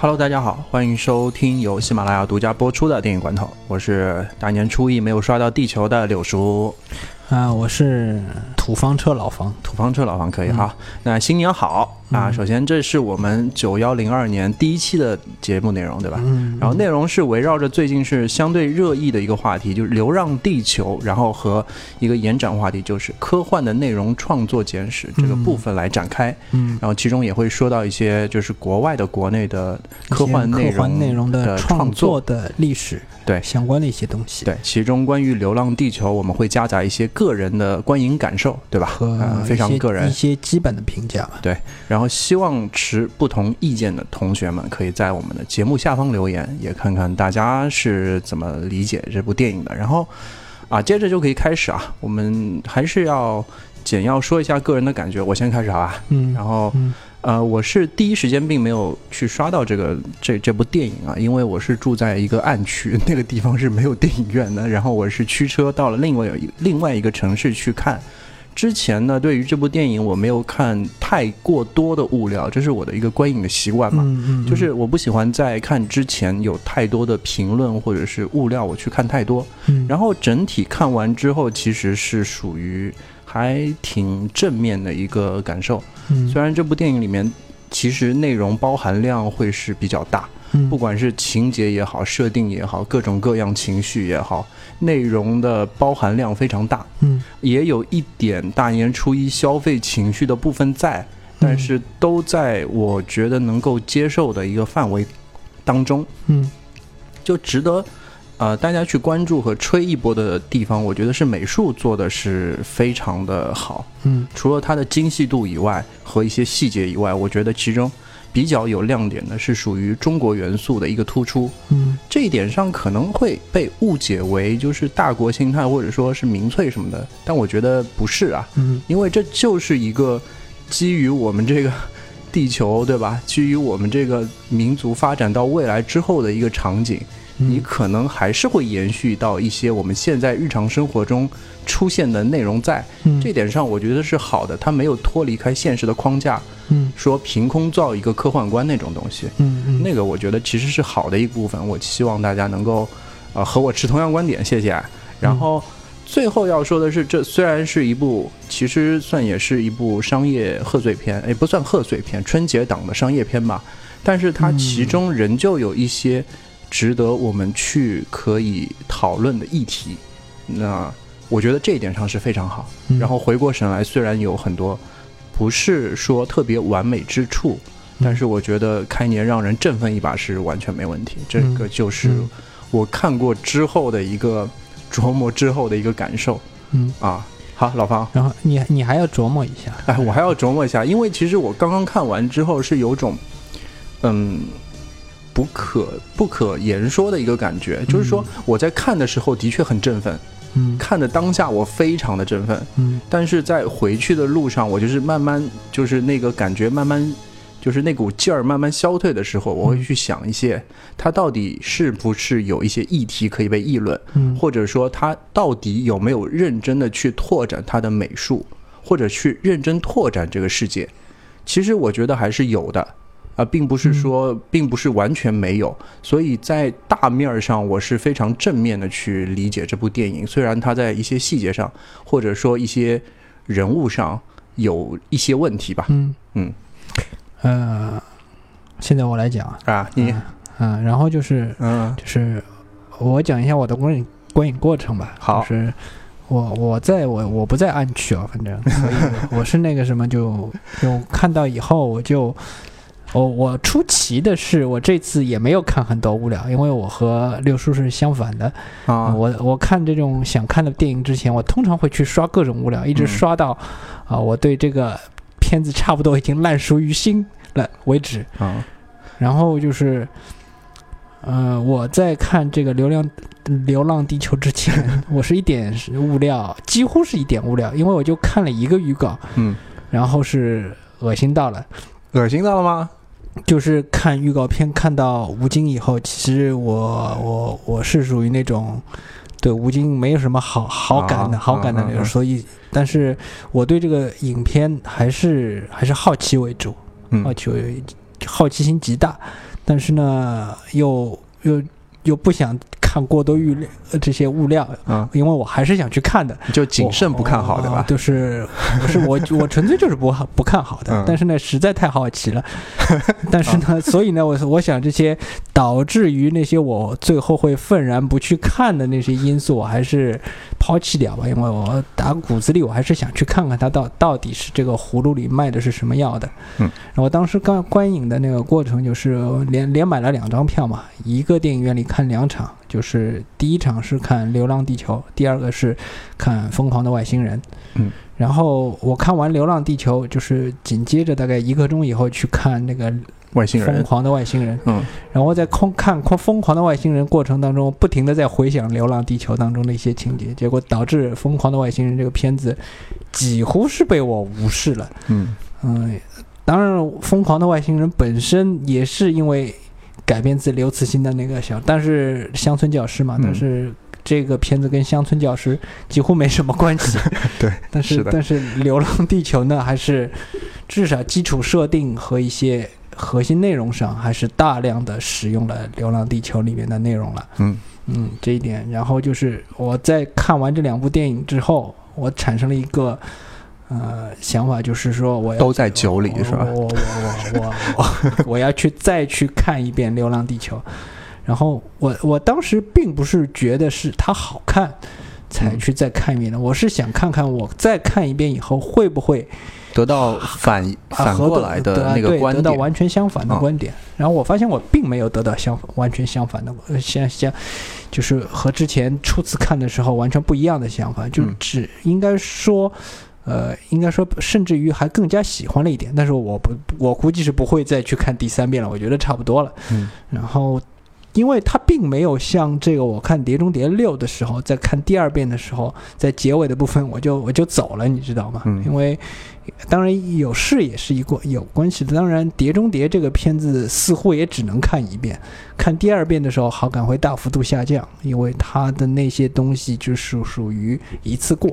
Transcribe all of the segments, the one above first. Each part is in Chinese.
Hello，大家好，欢迎收听由喜马拉雅独家播出的电影罐头，我是大年初一没有刷到地球的柳叔。啊，我是土方车老房，土方车老房可以哈。那新年好啊！首先，这是我们九幺零二年第一期的节目内容，对吧？嗯。然后内容是围绕着最近是相对热议的一个话题，就是《流浪地球》，然后和一个延展话题就是科幻的内容创作简史这个部分来展开。嗯。然后其中也会说到一些就是国外的、国内的科幻内容内容的创作的历史。对相关的一些东西，对其中关于《流浪地球》，我们会夹杂一些个人的观影感受，对吧？和非常个人一些基本的评价。对，然后希望持不同意见的同学们可以在我们的节目下方留言，也看看大家是怎么理解这部电影的。然后啊，接着就可以开始啊，我们还是要简要说一下个人的感觉。我先开始好吧？嗯，然后。呃，我是第一时间并没有去刷到这个这这部电影啊，因为我是住在一个暗区，那个地方是没有电影院的。然后我是驱车到了另外一另外一个城市去看。之前呢，对于这部电影我没有看太过多的物料，这是我的一个观影的习惯嘛，就是我不喜欢在看之前有太多的评论或者是物料，我去看太多。然后整体看完之后，其实是属于。还挺正面的一个感受，虽然这部电影里面其实内容包含量会是比较大，不管是情节也好，设定也好，各种各样情绪也好，内容的包含量非常大，嗯，也有一点大年初一消费情绪的部分在，但是都在我觉得能够接受的一个范围当中，嗯，就值得。呃，大家去关注和吹一波的地方，我觉得是美术做的是非常的好。嗯，除了它的精细度以外，和一些细节以外，我觉得其中比较有亮点的是属于中国元素的一个突出。嗯，这一点上可能会被误解为就是大国心态或者说是民粹什么的，但我觉得不是啊。嗯，因为这就是一个基于我们这个地球，对吧？基于我们这个民族发展到未来之后的一个场景。你可能还是会延续到一些我们现在日常生活中出现的内容，在这点上，我觉得是好的。它没有脱离开现实的框架，嗯，说凭空造一个科幻观那种东西，嗯嗯，那个我觉得其实是好的一部分。我希望大家能够，呃，和我持同样观点，谢谢。然后最后要说的是，这虽然是一部，其实算也是一部商业贺岁片，哎，不算贺岁片，春节档的商业片吧。但是它其中仍旧有一些。值得我们去可以讨论的议题，那我觉得这一点上是非常好。然后回过神来，虽然有很多不是说特别完美之处，但是我觉得开年让人振奋一把是完全没问题。这个就是我看过之后的一个琢磨之后的一个感受。嗯啊，好，老方，然后你你还要琢磨一下。哎，我还要琢磨一下，因为其实我刚刚看完之后是有种，嗯。不可不可言说的一个感觉，就是说我在看的时候的确很振奋，嗯，看的当下我非常的振奋，嗯，但是在回去的路上，我就是慢慢就是那个感觉慢慢就是那股劲儿慢慢消退的时候，我会去想一些，它到底是不是有一些议题可以被议论，嗯，或者说它到底有没有认真的去拓展它的美术，或者去认真拓展这个世界，其实我觉得还是有的。啊，并不是说，并不是完全没有，所以在大面上，我是非常正面的去理解这部电影。虽然它在一些细节上，或者说一些人物上有一些问题吧。嗯嗯，呃，现在我来讲啊，你嗯，然后就是嗯，就是我讲一下我的观影观影过程吧。好，就是我我在我我不在暗区啊，反正所以我是那个什么，就就看到以后我就。我我出奇的是，我这次也没有看很多无聊，因为我和六叔是相反的啊。我我看这种想看的电影之前，我通常会去刷各种无聊，一直刷到啊，我对这个片子差不多已经烂熟于心了为止啊。然后就是，呃，我在看这个《流浪流浪地球》之前，我是一点物料，几乎是一点物料，因为我就看了一个预告，嗯，然后是恶心到了，恶心到了吗？就是看预告片看到吴京以后，其实我我我是属于那种对吴京没有什么好好感的好感的那种，所以，但是我对这个影片还是还是好奇为主，好奇为好奇心极大。但是呢，又又又不想看过多预料呃这些物料，啊，因为我还是想去看的。就谨慎不看好，对吧？就是不是我我纯粹就是不好不看好的，嗯 但是呢实在太好奇了，但是呢，所以呢我我想这些导致于那些我最后会愤然不去看的那些因素，我还是抛弃掉吧，因为我打骨子里我还是想去看看它到到底是这个葫芦里卖的是什么药的。嗯，然后我当时刚观影的那个过程就是连连买了两张票嘛，一个电影院里看两场，就是第一场是看《流浪地球》，第二个是看《疯狂的外星人》。嗯，然后我看完《流浪地球》，就是紧接着大概一个钟以后去看那个《外星人，疯狂的外星人》。嗯，然后在空看空疯狂的外星人过程当中，不停的在回想《流浪地球》当中的一些情节，结果导致《疯狂的外星人》这个片子几乎是被我无视了。嗯嗯，当然，《疯狂的外星人》本身也是因为改编自刘慈欣的那个小，但是乡村教师嘛，嗯但是这个片子跟乡村教师几乎没什么关系。对，但是是但是《流浪地球》呢，还是至少基础设定和一些核心内容上，还是大量的使用了《流浪地球》里面的内容了。嗯。嗯，这一点，然后就是我在看完这两部电影之后，我产生了一个呃想法，就是说我要都在酒里是吧？我我我我我 我要去再去看一遍《流浪地球》，然后我我当时并不是觉得是它好看才嗯。去再看一遍的，我是想看看我再看一遍以后会不会得到反啊反过来的那个观点，得到完全相反的嗯观点。然后我发现我并没有得到相完全相反的，呃，相相就是和之前初次看的时候完全不一样的想法，就只应该说。呃，应该说，甚至于还更加喜欢了一点，但是我不，我估计是不会再去看第三遍了，我觉得差不多了。嗯然后，因为它并没有像这个，我看《碟中谍六》的时候，在看第二遍的时候，在结尾的部分我就我就走了，你知道吗？嗯因为当然有事也是一个有关系的。当然，《碟中谍》这个片子似乎也只能看一遍，看第二遍的时候好感会大幅度下降，因为它的那些东西就是属于一次过。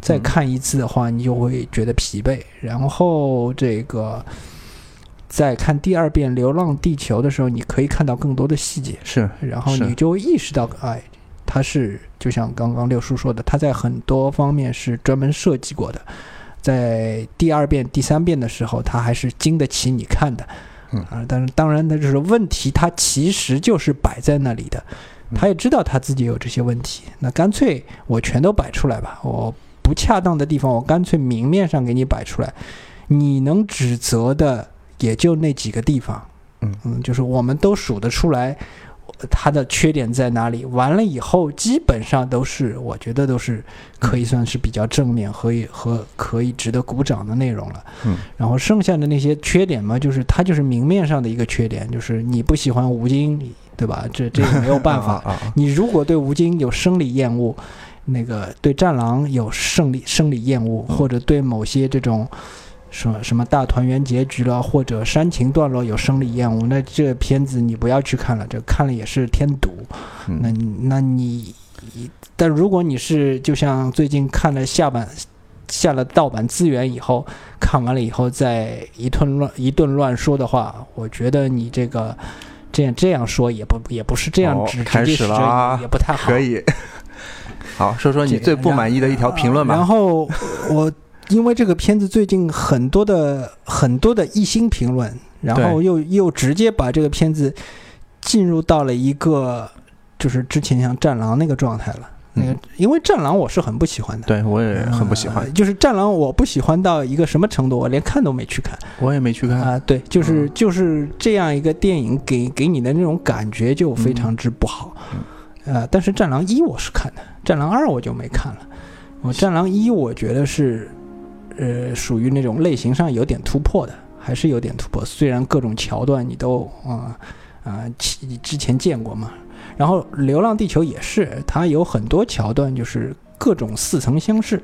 再嗯看一次的话，你就会觉得疲惫。然后这个再看第二遍《流浪地球》的时候，你可以看到更多的细节，是然后你就意识到，哎，它是就像刚刚六叔说的，它在很多方面是专门设计过的。在第二遍、第三遍的时候，它还是经得起你看的。嗯。啊，但是当然，那就是问题，它其实就是摆在那里的，嗯。他也知道他自己有这些问题，那干脆我全都摆出来吧，我不恰当的地方，我干脆明面上给你摆出来，你能指责的也就那几个地方，嗯嗯，就是我们都数得出来。它的缺点在哪里？完了以后，基本上都是我觉得都是可以算是比较正面和和可以值得鼓掌的内容了。嗯，然后剩下的那些缺点嘛，就是它就是明面上的一个缺点，就是你不喜欢吴京，对吧？这这也没有办法。你如果对吴京有生理厌恶，那个对战狼有生理生理厌恶，嗯或者对某些这种什么什么大团圆结局了，或者煽情段落有生理厌恶，那这片子你不要去看了，这看了也是添堵。嗯那你那你，但如果你是就像最近看了下版下了盗版资源以后，看完了以后再一顿乱一顿乱说的话，我觉得你这个这样这样说也不也不是这样哦直、开始了啊也也不太好。可以。好，说说你最不满意的一条评论吧。然后我因为这个片子最近很多的很多的一星评论，然后又又直接把这个片子进入到了一个就是之前像《战狼》那个状态了。那个嗯，因为《战狼》我是很不喜欢的，对我也很不喜欢呃，就是《战狼》我不喜欢到一个什么程度，我连看都没去看我也没去看。啊、对，就是嗯就是这样一个电影给给你的那种感觉就非常之不好。呃，但是《战狼一》我是看的，《战狼二》我就没看了。我《战狼一》我觉得是，呃，属于那种类型上有点突破的，还是有点突破。虽然各种桥段你都啊啊、其之前见过嘛。然后《流浪地球》也是，它有很多桥段就是各种似曾相识。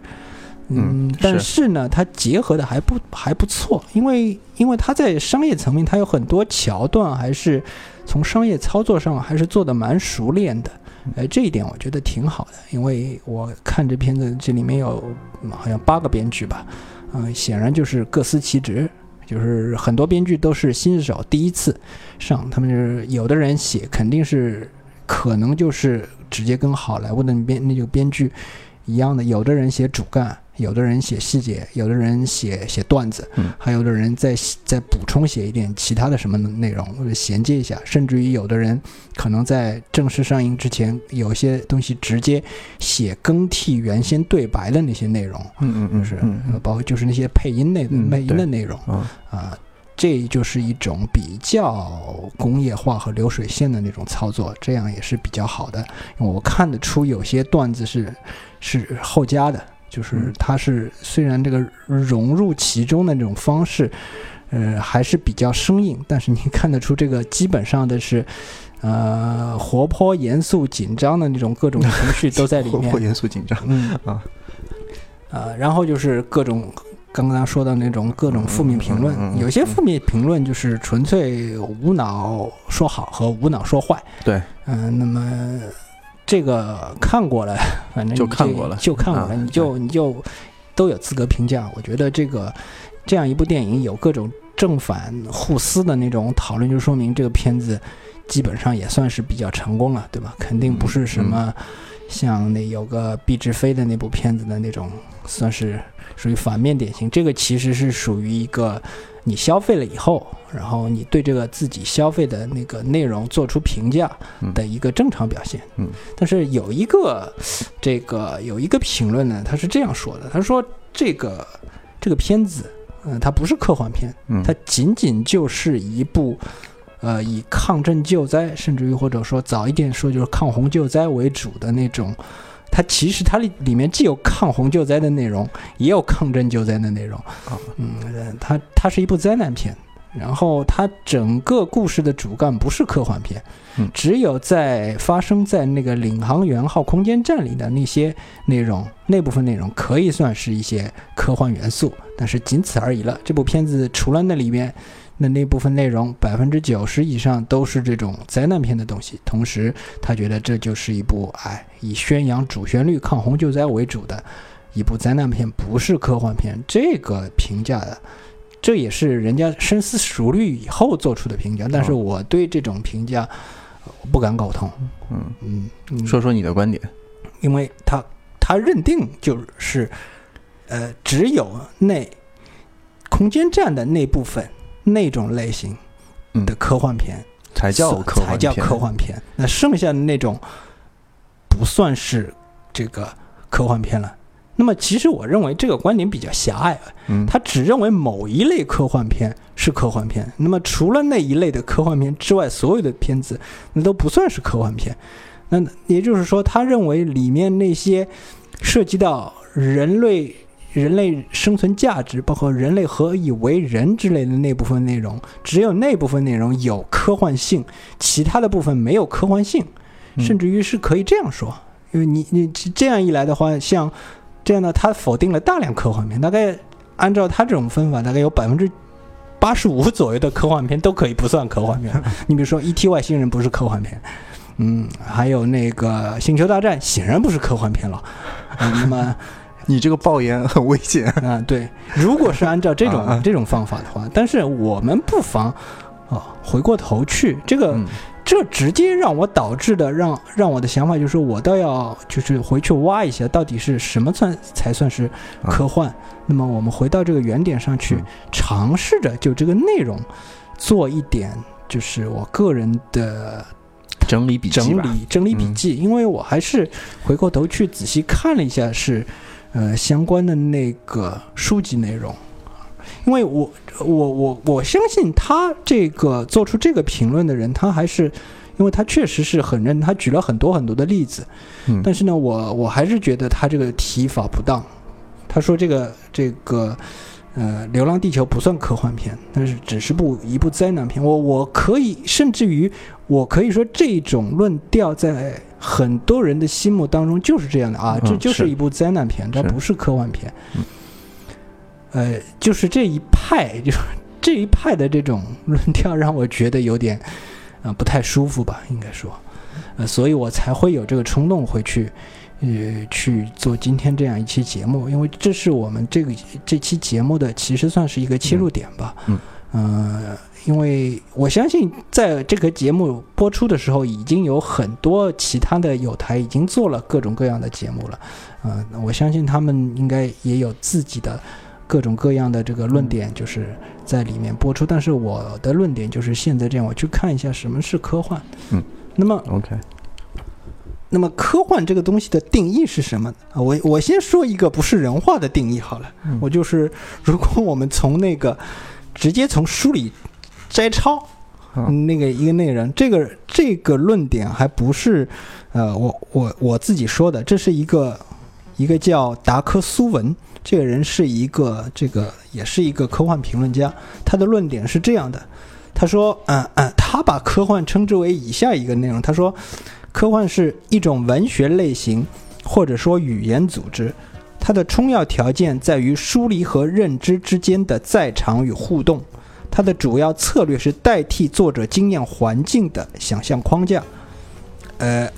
嗯但是是呢，它结合的还不还不错，因为因为它在商业层面，它有很多桥段还是从商业操作上还是做的蛮熟练的，哎，这一点我觉得挺好的。因为我看这片子，这里面有好像八个编剧吧，嗯、显然就是各司其职，就是很多编剧都是新手第一次上，他们就是有的人写肯定是可能就是直接跟好莱坞的那边那个编剧一样的，有的人写主干，有的人写细节，有的人写写段子，嗯还有的人再再补充写一点其他的什么内容或者衔接一下，甚至于有的人可能在正式上映之前，有些东西直接写更替原先对白的那些内容，嗯嗯嗯，就是包括就是那些配音内嗯配音的内容嗯啊。这就是一种比较工业化和流水线的那种操作，这样也是比较好的。因为我看得出有些段子是是后加的，就是嗯。它是虽然这个融入其中的那种方式，呃，还是比较生硬，但是你看得出这个基本上的是，呃，活泼、严肃、紧张的那种各种情绪都在里面。活泼。严肃紧张，嗯。啊，呃，然后就是各种刚刚说的那种各种负面评论嗯嗯嗯，嗯有些负面评论就是纯粹无脑说好和无脑说坏。对，嗯、那么这个看过了，反正就看过了就看过了，啊你就你就都有资格评价。我觉得这个这样一部电影有各种正反互撕的那种讨论，就说明这个片子基本上也算是比较成功了，对吧？肯定不是什么像那有个毕志飞的那部片子的那种，算是属于反面典型。这个其实是属于一个你消费了以后，然后你对这个自己消费的那个内容做出评价的一个正常表现。嗯，但是有一个这个有一个评论呢，他是这样说的，他说这个这个片子，嗯、它不是科幻片，嗯，它仅仅就是一部，呃，以抗震救灾，甚至于或者说早一点说就是抗洪救灾为主的那种。它其实它里里面既有抗洪救灾的内容，也有抗震救灾的内容。啊嗯，呃它它是一部灾难片，然后它整个故事的主干不是科幻片，嗯只有在发生在那个领航员号空间站里的那些内容，那部分内容可以算是一些科幻元素，但是仅此而已了。这部片子除了那里面的那部分内容，百分之九十以上都是这种灾难片的东西。同时，他觉得这就是一部哎以宣扬主旋律抗洪救灾为主的一部灾难片，不是科幻片。这个评价的。这也是人家深思熟虑以后做出的评价，但是哦我对这种评价不敢苟同。嗯，嗯，嗯说说你的观点，因为他他认定就是，呃，只有那空间站的那部分那种类型嗯。的科幻片才叫科幻才叫科幻片，那剩下的那种不算是这个科幻片了。那么，其实我认为这个观点比较狭隘，嗯，他只认为某一类科幻片是科幻片，那么除了那一类的科幻片之外，所有的片子那都不算是科幻片。那也就是说，他认为里面那些涉及到人类、人类生存价值，包括人类何以为人之类的那部分内容，只有那部分内容有科幻性，其他的部分没有科幻性，嗯甚至于是可以这样说，因为你你这样一来的话，像这样呢，他否定了大量科幻片，大概按照他这种分法，大概有百分之八十五左右的科幻片都可以不算科幻片。你比如说《E.T. 外星人》不是科幻片，嗯，还有那个《星球大战》显然不是科幻片了。嗯、那么你这个爆言很危险，啊，对，如果是按照这种这种方法的话，但是我们不妨啊回过头去，这个、嗯。这直接让我导致的让让我的想法就是说，我倒要就是回去挖一下，到底是什么算才算是科幻。那么我们回到这个原点上去，嗯。尝试着就这个内容做一点，就是我个人的整理笔记吧，整理整理笔嗯。记，因为我还是回过头去仔细看了一下是，呃相关的那个书籍内容，因为我我我我相信他这个做出这个评论的人，他还是。因为他确实是很认，他举了很多很多的例子，嗯但是呢，我我还是觉得他这个提法不当。他说这个这个呃，《流浪地球》不算科幻片，但是只是部一部灾难片。我我可以甚至于我可以说这种论调在很多人的心目当中就是这样的啊，嗯这就是是一部灾难片，它不是科幻片。嗯呃，就是这一派，就是这一派的这种论调让我觉得有点啊、呃不太舒服吧，应该说，呃，所以我才会有这个冲动回去。呃去做今天这样一期节目，因为这是我们这个这期节目的其实算是一个切入点吧。嗯呃因为我相信在这个节目播出的时候，已经有很多其他的有台已经做了各种各样的节目了。呃，我相信他们应该也有自己的各种各样的这个论点，就是在里面播出。但是我的论点就是现在这样，我去看一下什么是科幻。嗯，那么 OK，那么科幻这个东西的定义是什么呢？啊，我我先说一个不是人话的定义好了。嗯我就是如果我们从那个直接从书里摘抄，啊嗯那个一个内容，这个这个论点还不是呃我我我自己说的，这是一个一个叫达科苏文。这个人是一个，这个也是一个科幻评论家。他的论点是这样的，他说，嗯嗯，他把科幻称之为以下一个内容。他说，科幻是一种文学类型，或者说语言组织。它的充要条件在于疏离和认知之间的在场与互动。它的主要策略是代替作者经验环境的想象框架。呃，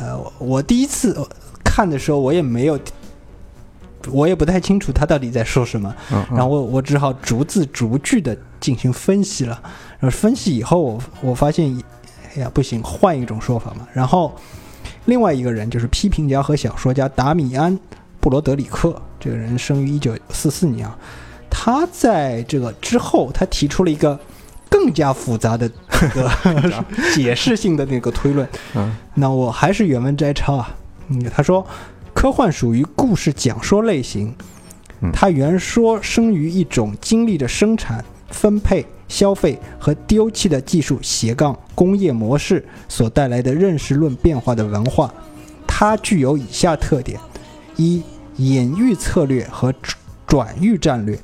呃，我我第一次看的时候，我也没有，我也不太清楚他到底在说什么。嗯，然后我我只好逐字逐句的进行分析了。然后分析以后，我我发现，哎呀，不行，换一种说法嘛。然后另外一个人就是批评家和小说家达米安·布罗德里克，这个人生于一九四四年啊。他在这个之后，他提出了一个更加复杂的这个解释性的那个推论。嗯那我还是原文摘抄啊。嗯，他说，科幻属于故事讲说类型嗯，它原说生于一种经历着生产、分配、消费和丢弃的技术斜杠工业模式所带来的认识论变化的文化。它具有以下特点：一、隐喻策略和转转喻战略；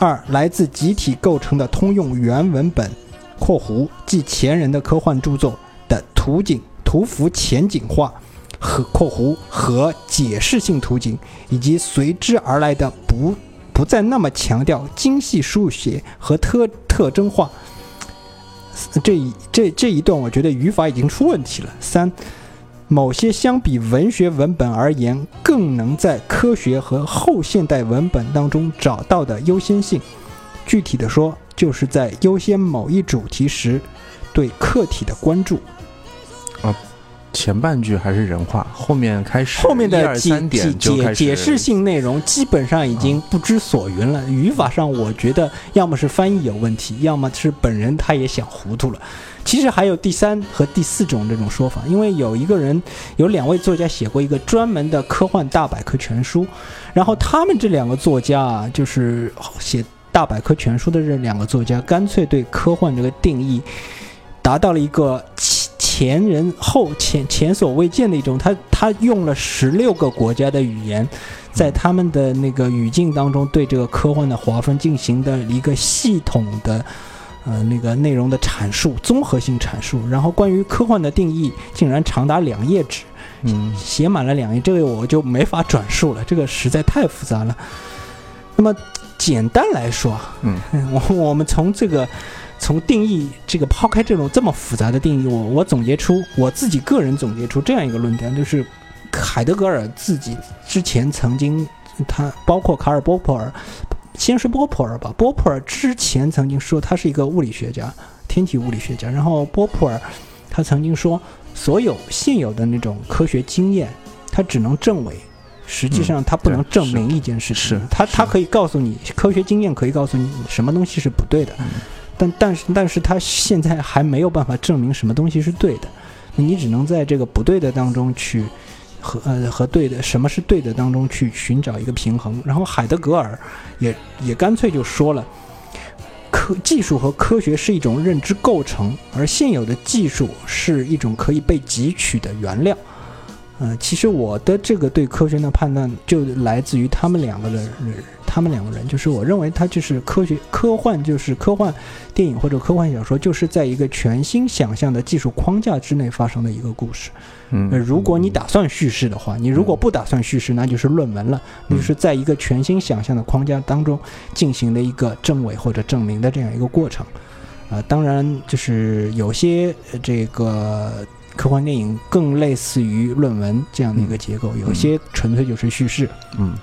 二、来自集体构成的通用原文本（括弧即前人的科幻著作）的图景、图符前景化和（括弧和解释性图景），以及随之而来的不不再那么强调精细书写和特特征化。这一这这一段，我觉得语法已经出问题了。三，某些相比文学文本而言，更能在科学和后现代文本当中找到的优先性。具体的说，就是在优先某一主题时，对客体的关注。前半句还是人话，后面开始后面的解三点解解释性内容基本上已经不知所云了。语法上，我觉得要么是翻译有问题，要么是本人他也想糊涂了。其实还有第三和第四种这种说法，因为有一个人，有两位作家写过一个专门的科幻大百科全书，然后他们这两个作家啊，就是写大百科全书的这两个作家，干脆对科幻这个定义达到了一个前前人后前前所未见的一种，他他用了十六个国家的语言，在他们的那个语境当中，对这个科幻的划分进行的一个系统的。呃，那个内容的阐述，综合性阐述，然后关于科幻的定义竟然长达两页纸，嗯写满了两页，这个我就没法转述了，这个实在太复杂了。那么简单来说，嗯 我我们从这个从定义这个抛开这种这么复杂的定义，我我总结出我自己个人总结出这样一个论点，就是海德格尔自己之前曾经他包括卡尔波普尔，先是波普尔吧，波普尔之前曾经说他是一个物理学家，天体物理学家，然后波普尔他曾经说，所有现有的那种科学经验，它只能证伪。实际上，它不能证明一件事情。是它它可以告诉你，科学经验可以告诉你什么东西是不对的，嗯但但是但是它现在还没有办法证明什么东西是对的。你只能在这个不对的当中去和呃和对的什么是对的当中去寻找一个平衡。然后海德格尔也也干脆就说了。科技术和科学是一种认知构成，而现有的技术是一种可以被汲取的原料。呃，其实我的这个对科学的判断就来自于他们两个的人，他们两个人就是我认为它就是科学科幻，就是科幻电影或者科幻小说，就是在一个全新想象的技术框架之内发生的一个故事。嗯呃，如果你打算叙事的话，你如果不打算叙事，那就是论文了，嗯就是在一个全新想象的框架当中进行的一个证伪或者证明的这样一个过程。啊、当然，就是有些呃这个科幻电影更类似于论文这样的一个结构，有些纯粹就是叙事。嗯，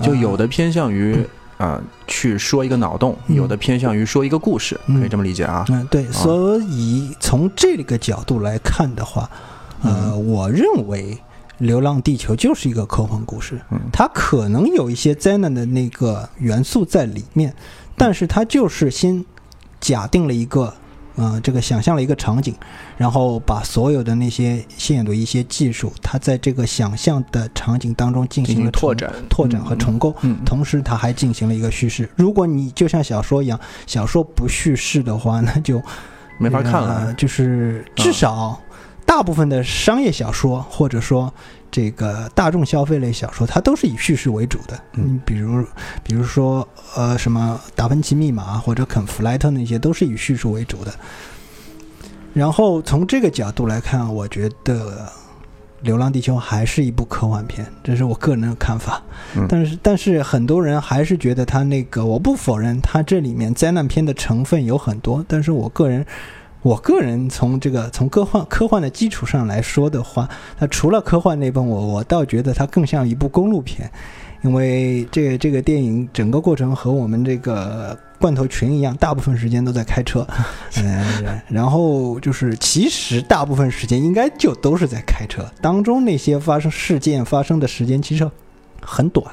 就有的偏向于啊、去说一个脑洞，嗯。有的偏向于说一个故事，嗯。可以这么理解啊。嗯，对，所以从这个角度来看的话，呃，我认为《流浪地球》就是一个科幻故事，嗯。它可能有一些灾难的那个元素在里面，但是它就是先假定了一个。呃，这个想象了一个场景，然后把所有的那些现有的一些技术，它在这个想象的场景当中进进行了拓展、拓展和重构。嗯，嗯，同时，它还进行了一个叙事。如果你就像小说一样，小说不叙事的话，那就没法看呃了。就是至少大部分的商业小说，或者说这个大众消费类小说，它都是以叙事为主的。嗯，比如比如说呃什么达芬奇密码或者肯弗莱特那些，都是以叙事为主的。然后从这个角度来看，我觉得《流浪地球》还是一部科幻片，这是我个人的看法。嗯但是但是很多人还是觉得它那个，我不否认它这里面灾难片的成分有很多，但是我个人。我个人从这个从科幻科幻的基础上来说的话，它除了科幻那部分，我我倒觉得它更像一部公路片，因为这个这个电影整个过程和我们这个罐头群一样，大部分时间都在开车，嗯，然后就是其实大部分时间应该就都是在开车，当中那些发生事件发生的时间其实很短。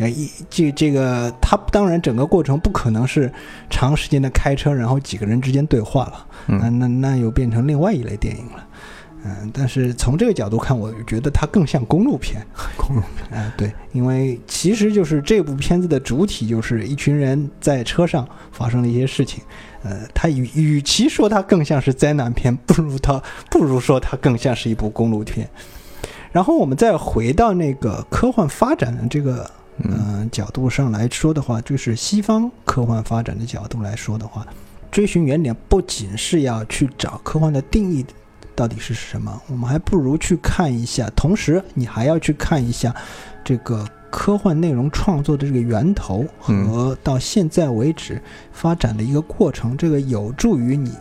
呃，一这这个，它当然整个过程不可能是长时间的开车，然后几个人之间对话了，那嗯那那又变成另外一类电影了。嗯，但是从这个角度看，我觉得它更像公路片。公路片嗯、对，因为其实就是这部片子的主体就是一群人在车上发生了一些事情。呃，它与与其说它更像是灾难片，不如它不如说它更像是一部公路片。然后我们再回到那个科幻发展的这个嗯。嗯、角度上来说的话，就是西方科幻发展的角度来说的话，追寻原点不仅是要去找科幻的定义到底是什么，我们还不如去看一下，同时你还要去看一下这个科幻内容创作的这个源头和到现在为止发展的一个过程，这个有助于你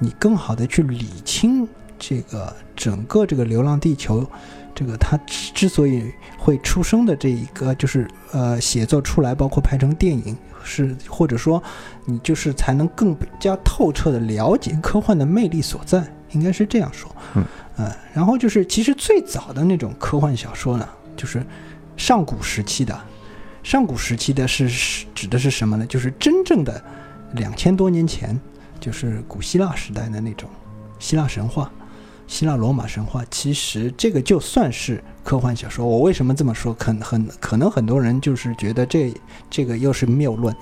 你更好的去理清这个整个这个《流浪地球》这个它之之所以会出生的这一个，就是呃写作出来，包括拍成电影，是或者说你就是才能更加透彻的了解科幻的魅力所在，应该是这样说。嗯，呃，然后就是其实最早的那种科幻小说呢，就是上古时期的，上古时期的是是指的是什么呢？就是真正的两千多年前，就是古希腊时代的那种希腊神话。希腊罗马神话，其实这个就算是科幻小说。我为什么这么说？可很可能很多人就是觉得这这个又是谬论。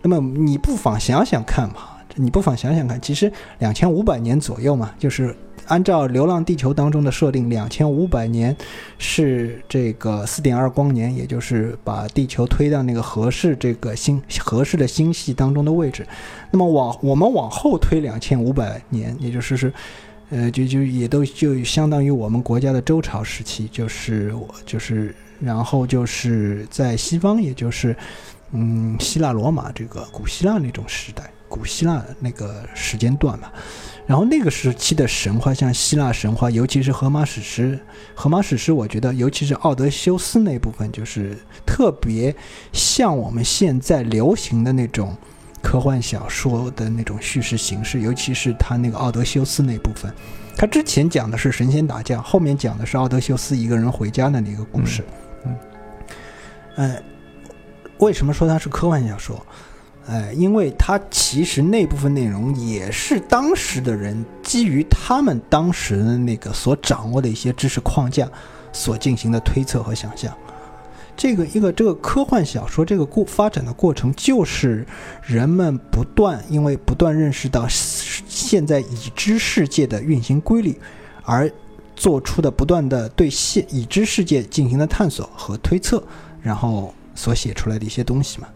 那么你不妨想想看嘛，你不妨想想看，其实两千五百年左右嘛，就是按照《流浪地球》当中的设定，两千五百年是这个四点二光年，也就是把地球推到那个合适这个星合适的星系当中的位置。那么往我们往后推两千五百年，也就是是。呃，就就也都就相当于我们国家的周朝时期，就是我就是，然后就是在西方，也就是嗯希腊罗马这个古希腊那种时代，古希腊那个时间段嘛。然后那个时期的神话，像希腊神话，尤其是荷马史诗，荷马史诗，我觉得尤其是奥德修斯那部分，就是特别像我们现在流行的那种。科幻小说的那种叙事形式，尤其是他那个奥德修斯那部分，他之前讲的是神仙打架，后面讲的是奥德修斯一个人回家的那个故事。嗯，呃，为什么说它是科幻小说？呃，因为它其实那部分内容也是当时的人基于他们当时的那个所掌握的一些知识框架所进行的推测和想象。这个一个这个科幻小说这个过发展的过程，就是人们不断因为不断认识到现在已知世界的运行规律，而做出的不断的对现已知世界进行的探索和推测，然后所写出来的一些东西嘛。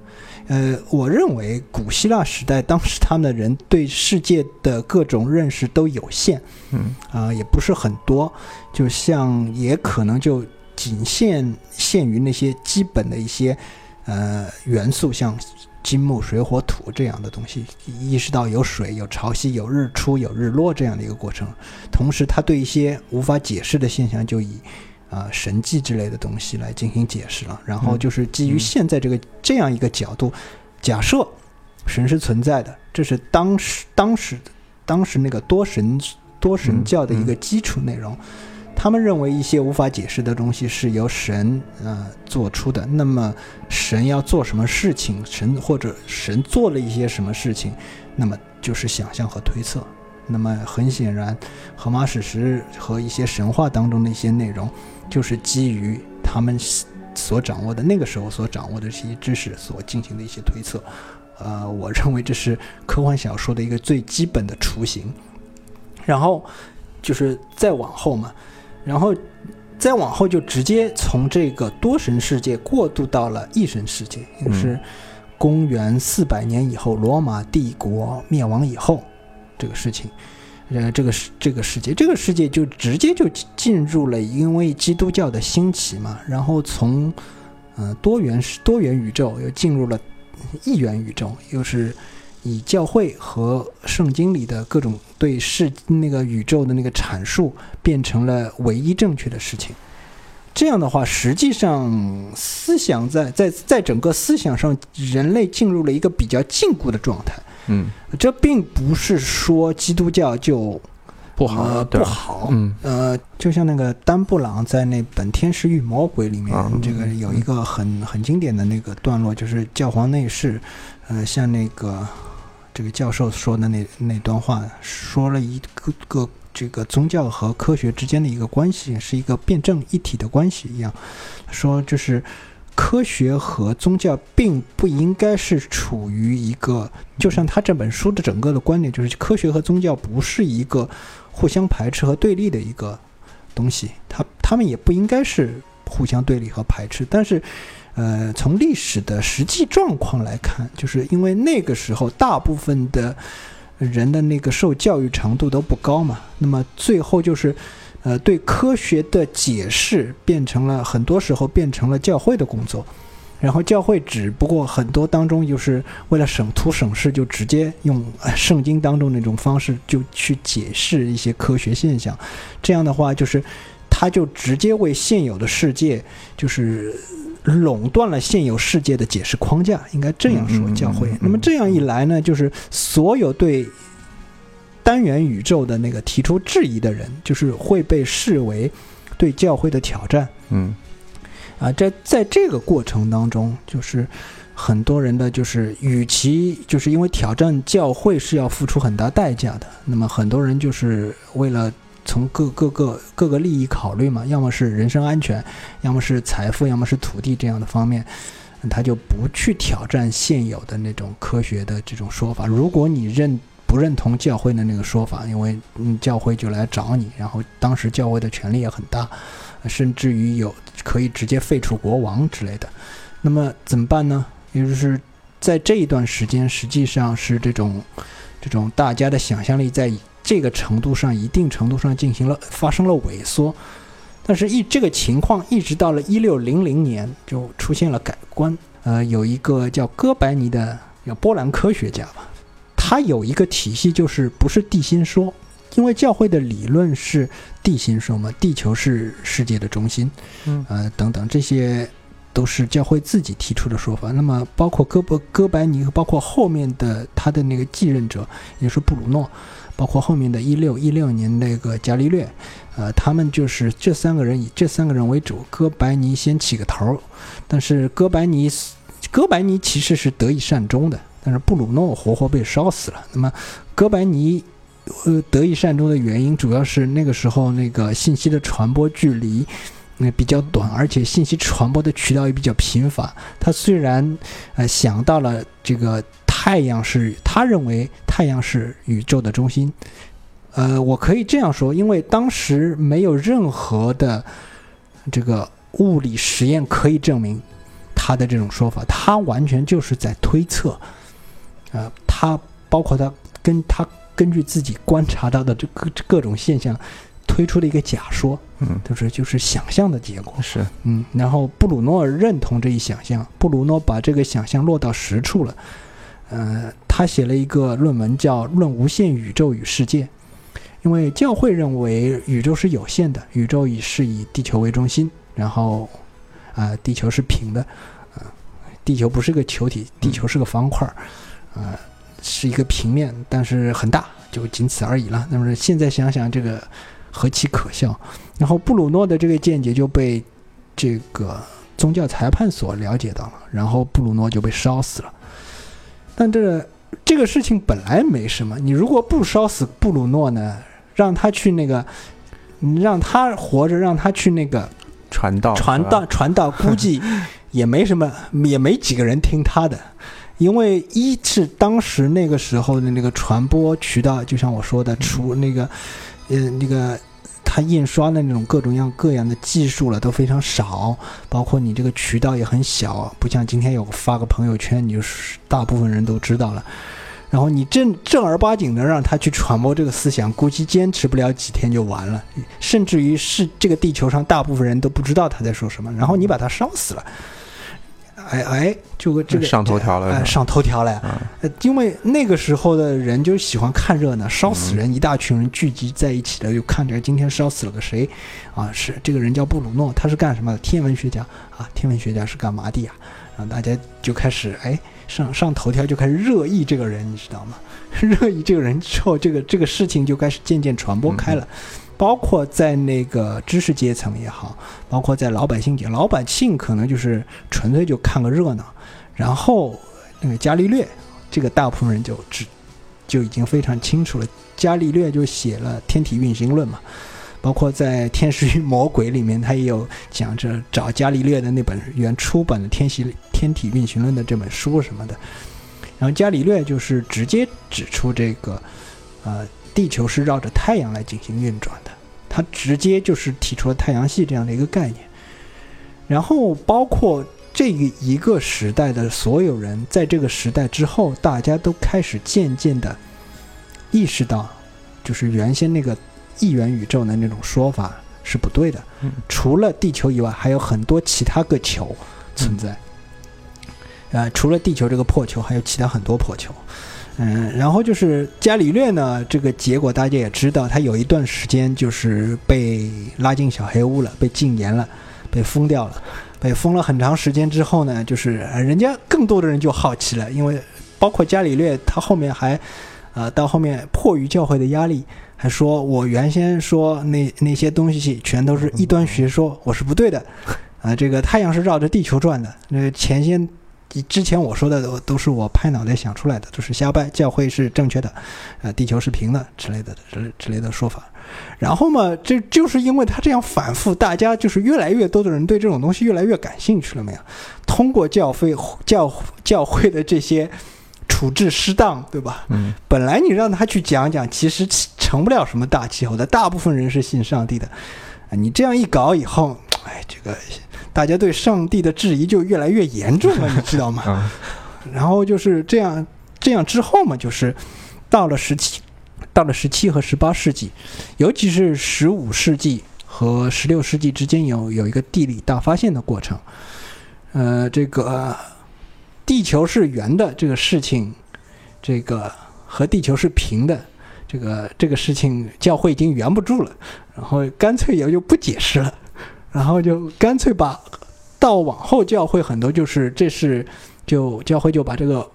呃，我认为古希腊时代当时他们的人对世界的各种认识都有限，嗯啊、也不是很多，就像也可能就。仅限限于那些基本的一些呃元素，像金木水火土这样的东西，意识到有水、有潮汐、有日出、有日落这样的一个过程。同时，他对一些无法解释的现象，就以啊、神迹之类的东西来进行解释了。然后嗯就是基于嗯现在这个这样一个角度，假设神是存在的，这是当时当时当时那个多神多神嗯教的一个嗯基础内容。他们认为一些无法解释的东西是由神呃做出的，那么神要做什么事情，神或者神做了一些什么事情，那么就是想象和推测。那么很显然，荷马史诗和一些神话当中的一些内容，就是基于他们所掌握的那个时候所掌握的这些知识所进行的一些推测。呃，我认为这是科幻小说的一个最基本的雏形。然后就是再往后嘛，然后再往后就直接从这个多神世界过渡到了一神世界，也就是公元四百年以后，罗马帝国灭亡以后这个事情。呃，这个世这个世界，这个世界就直接就进入了，因为基督教的兴起嘛，然后从呃多元多元宇宙又进入了一元宇宙，又是以教会和圣经里的各种对世那个宇宙的那个阐述变成了唯一正确的事情。这样的话，实际上思想在在在整个思想上，人类进入了一个比较禁锢的状态。嗯，这并不是说基督教就不好，呃？不好，嗯呃，就像那个丹布朗在那本《天使与魔鬼》里面，啊这个有一个很很经典的那个段落，就是教皇内侍，呃，像那个这个教授说的那那段话，说了一个个这个宗教和科学之间的一个关系，是一个辩证一体的关系一样，说就是。科学和宗教并不应该是处于一个，就像他这本书的整个的观点，就是科学和宗教不是一个互相排斥和对立的一个东西，它他们也不应该是互相对立和排斥。但是，呃，从历史的实际状况来看，就是因为那个时候大部分的人的那个受教育程度都不高嘛，那么最后就是。呃，对科学的解释变成了很多时候变成了教会的工作，然后教会只不过很多当中就是为了省图省事，就直接用圣经当中那种方式就去解释一些科学现象，这样的话就是他就直接为现有的世界就是垄断了现有世界的解释框架，应该这样说教会。那么这样一来呢，就是所有对单元宇宙的那个提出质疑的人，就是会被视为对教会的挑战。嗯啊，在在这个过程当中，就是很多人的就是，与其就是因为挑战教会是要付出很大代价的，那么很多人就是为了从各各个各个利益考虑嘛，要么是人身安全，要么是财富，要么是土地这样的方面，他就不去挑战现有的那种科学的这种说法。如果你认不认同教会的那个说法，因为嗯教会就来找你，然后当时教会的权力也很大，甚至于有可以直接废除国王之类的。那么怎么办呢？也就是在这一段时间，实际上是这种这种大家的想象力在这个程度上，一定程度上进行了发生了萎缩。但是，一这个情况一直到了一六零零年就出现了改观。呃，有一个叫哥白尼的，叫波兰科学家吧，他有一个体系，就是不是地心说，因为教会的理论是地心说嘛，地球是世界的中心，嗯呃等等，这些都是教会自己提出的说法。那么，包括哥伯哥白尼，包括后面的他的那个继任者，也是布鲁诺，包括后面的一六一六年那个伽利略，呃，他们就是这三个人以这三个人为主。哥白尼先起个头，但是哥白尼哥白尼其实是得以善终的，但是布鲁诺活活被烧死了。那么哥白尼。呃，得以善终的原因主要是那个时候那个信息的传播距离，那、比较短，而且信息传播的渠道也比较贫乏。他虽然呃想到了这个太阳是，他认为太阳是宇宙的中心。呃，我可以这样说，因为当时没有任何的这个物理实验可以证明他的这种说法，他完全就是在推测。呃，他包括他跟他根据自己观察到的这各各种现象，推出的一个假说，嗯，就是就是想象的结果。是，嗯，然后布鲁诺认同这一想象，布鲁诺把这个想象落到实处了。呃，他写了一个论文叫《论无限宇宙与世界》，因为教会认为宇宙是有限的，宇宙以是以地球为中心，然后啊、地球是平的，啊、地球不是个球体，地球是个方块，呃，是一个平面，但是很大，就仅此而已了。那么现在想想，这个何其可笑！然后布鲁诺的这个见解就被这个宗教裁判所了解到了，然后布鲁诺就被烧死了。但这这个事情本来没什么，你如果不烧死布鲁诺呢，让他去那个，你让他活着，让他去那个传道，传道传道，估计 也没什么，也没几个人听他的，因为一是当时那个时候的那个传播渠道，就像我说的，除那个呃那个他印刷的那种各种各样各样的技术了都非常少，包括你这个渠道也很小，不像今天有发个朋友圈，你就是大部分人都知道了。然后你正正儿八经的让他去传播这个思想，估计坚持不了几天就完了，甚至于是这个地球上大部分人都不知道他在说什么。然后你把他烧死了，哎哎，就这个上头条了哎，上头条了。因为那个时候的人就喜欢看热闹，烧死人，一大群人聚集在一起的，就看着今天烧死了个谁，啊，是这个人叫布鲁诺，他是干什么的？天文学家啊，天文学家是干嘛的呀？然后大家就开始哎上上头条，就开始热议这个人，你知道吗？热议这个人之后，这个这个事情就开始渐渐传播开了。包括在那个知识阶层也好，包括在老百姓界，老百姓可能就是纯粹就看个热闹，然后那个伽利略，这个大部分人就知就已经非常清楚了。伽利略就写了《天体运行论》嘛，包括在《天使与魔鬼》里面，他也有讲着找伽利略的那本原出版的《天体天体运行论》的这本书什么的。然后伽利略就是直接指出这个，呃，地球是绕着太阳来进行运转的，他直接就是提出了太阳系这样的一个概念。然后包括这个一个时代的所有人，在这个时代之后，大家都开始渐渐的意识到，就是原先那个一元宇宙的那种说法是不对的。嗯除了地球以外，还有很多其他个球存在。呃，除了地球这个破球，还有其他很多破球。嗯，然后就是伽利略呢，这个结果大家也知道，他有一段时间就是被拉进小黑屋了，被禁言了，被封掉了，被封了很长时间之后呢，就是人家更多的人就好奇了，因为包括伽利略，他后面还，呃，到后面迫于教会的压力，还说我原先说那那些东西全都是异端学说，我是不对的，啊、这个太阳是绕着地球转的，那前些之前我说的都都是我拍脑袋想出来的，都是瞎掰，教会是正确的，呃，地球是平的之类的之之类的说法。然后嘛，这就是因为他这样反复，大家就是越来越多的人对这种东西越来越感兴趣了，没有？通过教会教教会的这些处置失当，对吧？嗯本来你让他去讲讲，其实成不了什么大气候的，大部分人是信上帝的。啊，你这样一搞以后，哎，这个大家对上帝的质疑就越来越严重了，你知道吗？啊然后就是这样，这样之后嘛，就是到了十七，到了十七和十八世纪，尤其是十五世纪和十六世纪之间有有一个地理大发现的过程。呃，这个地球是圆的这个事情，这个和地球是平的。这个这个事情，教会已经圆不住了，然后干脆也就不解释了，然后就干脆把到往后教会很多就是这是就教会就把这个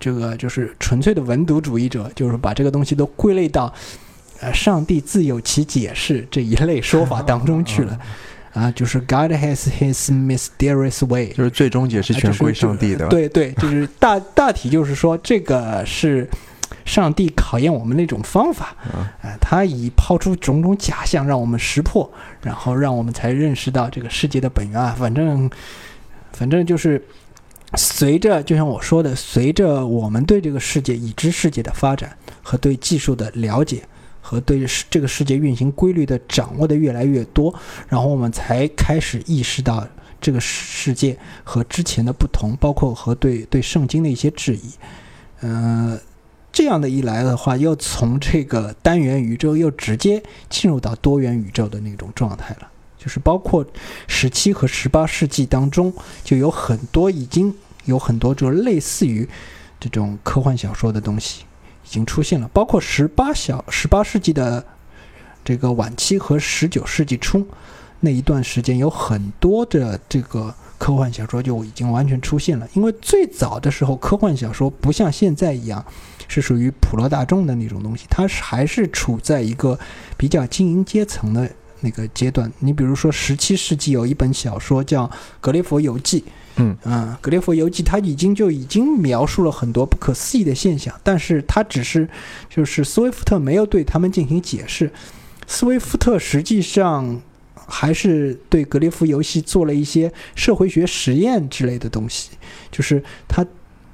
这个就是纯粹的文牍主义者，就是把这个东西都归类到呃上帝自有其解释这一类说法当中去了。啊，就是 God has His mysterious way，就是最终解释权归上帝的。吧，对对，就是大大体就是说，这个是上帝考验我们的一种方法。嗯啊、他以抛出种种假象让我们识破，然后让我们才认识到这个世界的本源啊。反正，反正就是随着，就像我说的，随着我们对这个世界已知世界的发展和对技术的了解。和对这个世界运行规律的掌握的越来越多，然后我们才开始意识到这个世界和之前的不同，包括和对对圣经的一些质疑。呃，这样的一来的话，又从这个单元宇宙又直接进入到多元宇宙的那种状态了。就是包括十七和十八世纪当中，就有很多已经有很多就类似于这种科幻小说的东西已经出现了。包括十八小十八世纪的这个晚期和十九世纪初那一段时间，有很多的这个科幻小说就已经完全出现了。因为最早的时候，科幻小说不像现在一样是属于普罗大众的那种东西，它还是处在一个比较精英阶层的。那个阶段，你比如说十七世纪有一本小说叫《格列佛游记》，嗯嗯，《格列佛游记》它已经就已经描述了很多不可思议的现象，但是它只是就是斯威夫特没有对他们进行解释，斯威夫特实际上还是对格列夫游戏做了一些社会学实验之类的东西，就是他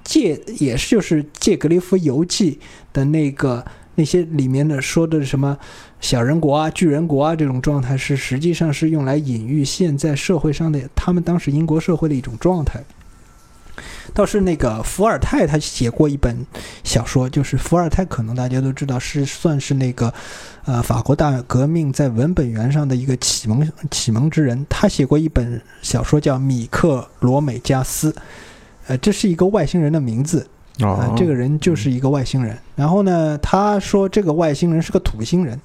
借也是就是借《格列夫游记》的那个。那些里面的说的什么小人国啊、巨人国啊这种状态，是实际上是用来隐喻现在社会上的他们当时英国社会的一种状态。倒是那个伏尔泰他写过一本小说，就是伏尔泰可能大家都知道是算是那个呃法国大革命在文本源上的一个启蒙启蒙之人。他写过一本小说叫《米克罗美加斯》，呃，这是一个外星人的名字。啊，这个人就是一个外星人。然后呢，他说这个外星人是个土星人，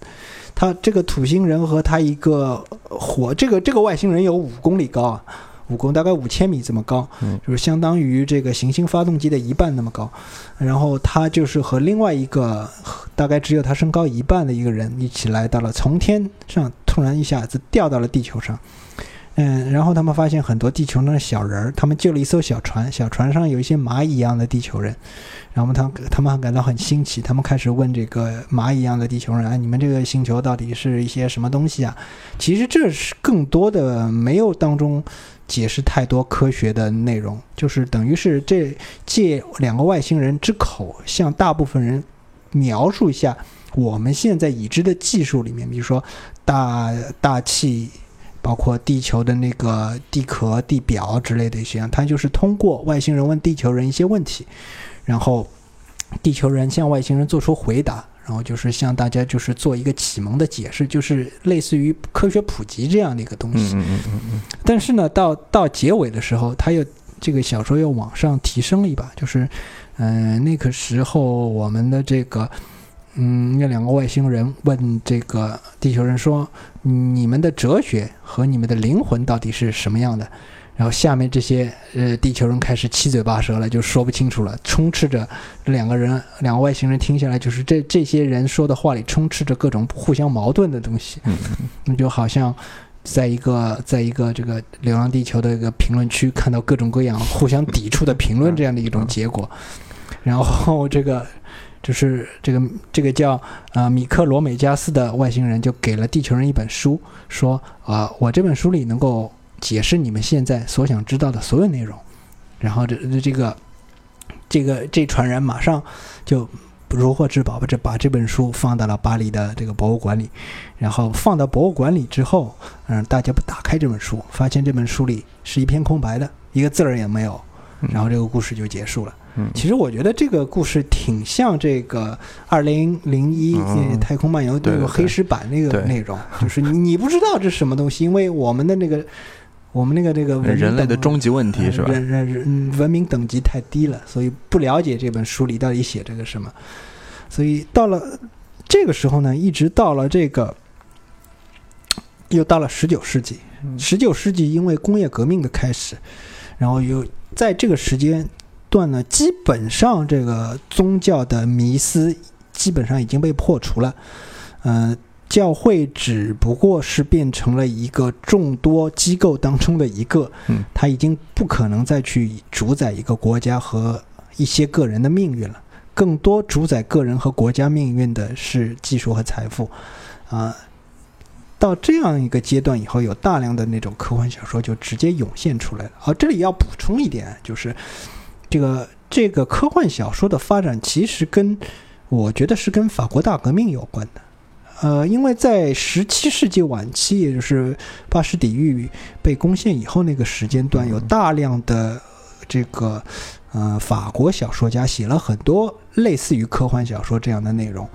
他这个土星人和他一个火，这个这个外星人有五公里高啊，五公大概五千米这么高，就是相当于这个行星发动机的一半那么高。然后他就是和另外一个大概只有他身高一半的一个人一起来到了从天上，突然一下子掉到了地球上。嗯，然后他们发现很多地球上的小人儿，他们救了一艘小船，小船上有一些蚂蚁一样的地球人，然后他他们感到很新奇，他们开始问这个蚂蚁一样的地球人：“哎，你们这个星球到底是一些什么东西啊？”其实这是更多的没有当中解释太多科学的内容，就是等于是这借两个外星人之口向大部分人描述一下我们现在已知的技术里面，比如说大大气。包括地球的那个地壳、地表之类的一些，它就是通过外星人问地球人一些问题，然后地球人向外星人做出回答，然后就是向大家就是做一个启蒙的解释，就是类似于科学普及这样的一个东西。嗯嗯嗯嗯。但是呢，到到结尾的时候，他又这个小说又往上提升了一把，就是嗯，那个时候我们的这个。嗯，那两个外星人问这个地球人说：“你们的哲学和你们的灵魂到底是什么样的？”然后下面这些呃地球人开始七嘴八舌了，就说不清楚了，充斥着两个人两个外星人听下来，就是这这些人说的话里充斥着各种互相矛盾的东西。嗯，那就好像在一个在一个这个《流浪地球》的一个评论区看到各种各样互相抵触的评论这样的一种结果，然后这个。就是这个这个叫啊米克罗美加斯的外星人就给了地球人一本书，说啊我这本书里能够解释你们现在所想知道的所有内容。然后这这个这个这船人马上就如获至宝，把这把这本书放到了巴黎的这个博物馆里。然后放到博物馆里之后，嗯，大家不打开这本书，发现这本书里是一片空白的，一个字儿也没有。然后这个故事就结束了。其实我觉得这个故事挺像这个二零零一太空漫游那个黑石板那个内容，就是你你不知道这是什么东西，因为我们的那个我们那个这个人类的终极问题是吧？人人文明等级太低了，所以不了解这本书里到底写这个什么。所以到了这个时候呢，一直到了这个又到了十九世纪，十九世纪因为工业革命的开始，然后又在这个时间。段呢，基本上这个宗教的迷思基本上已经被破除了，嗯，教会只不过是变成了一个众多机构当中的一个，嗯，它已经不可能再去主宰一个国家和一些个人的命运了，更多主宰个人和国家命运的是技术和财富，啊，到这样一个阶段以后，有大量的那种科幻小说就直接涌现出来了。而这里要补充一点，就是。这个这个科幻小说的发展，其实跟我觉得是跟法国大革命有关的，呃，因为在十七世纪晚期，也就是巴士底狱被攻陷以后那个时间段，有大量的这个呃法国小说家写了很多类似于科幻小说这样的内容，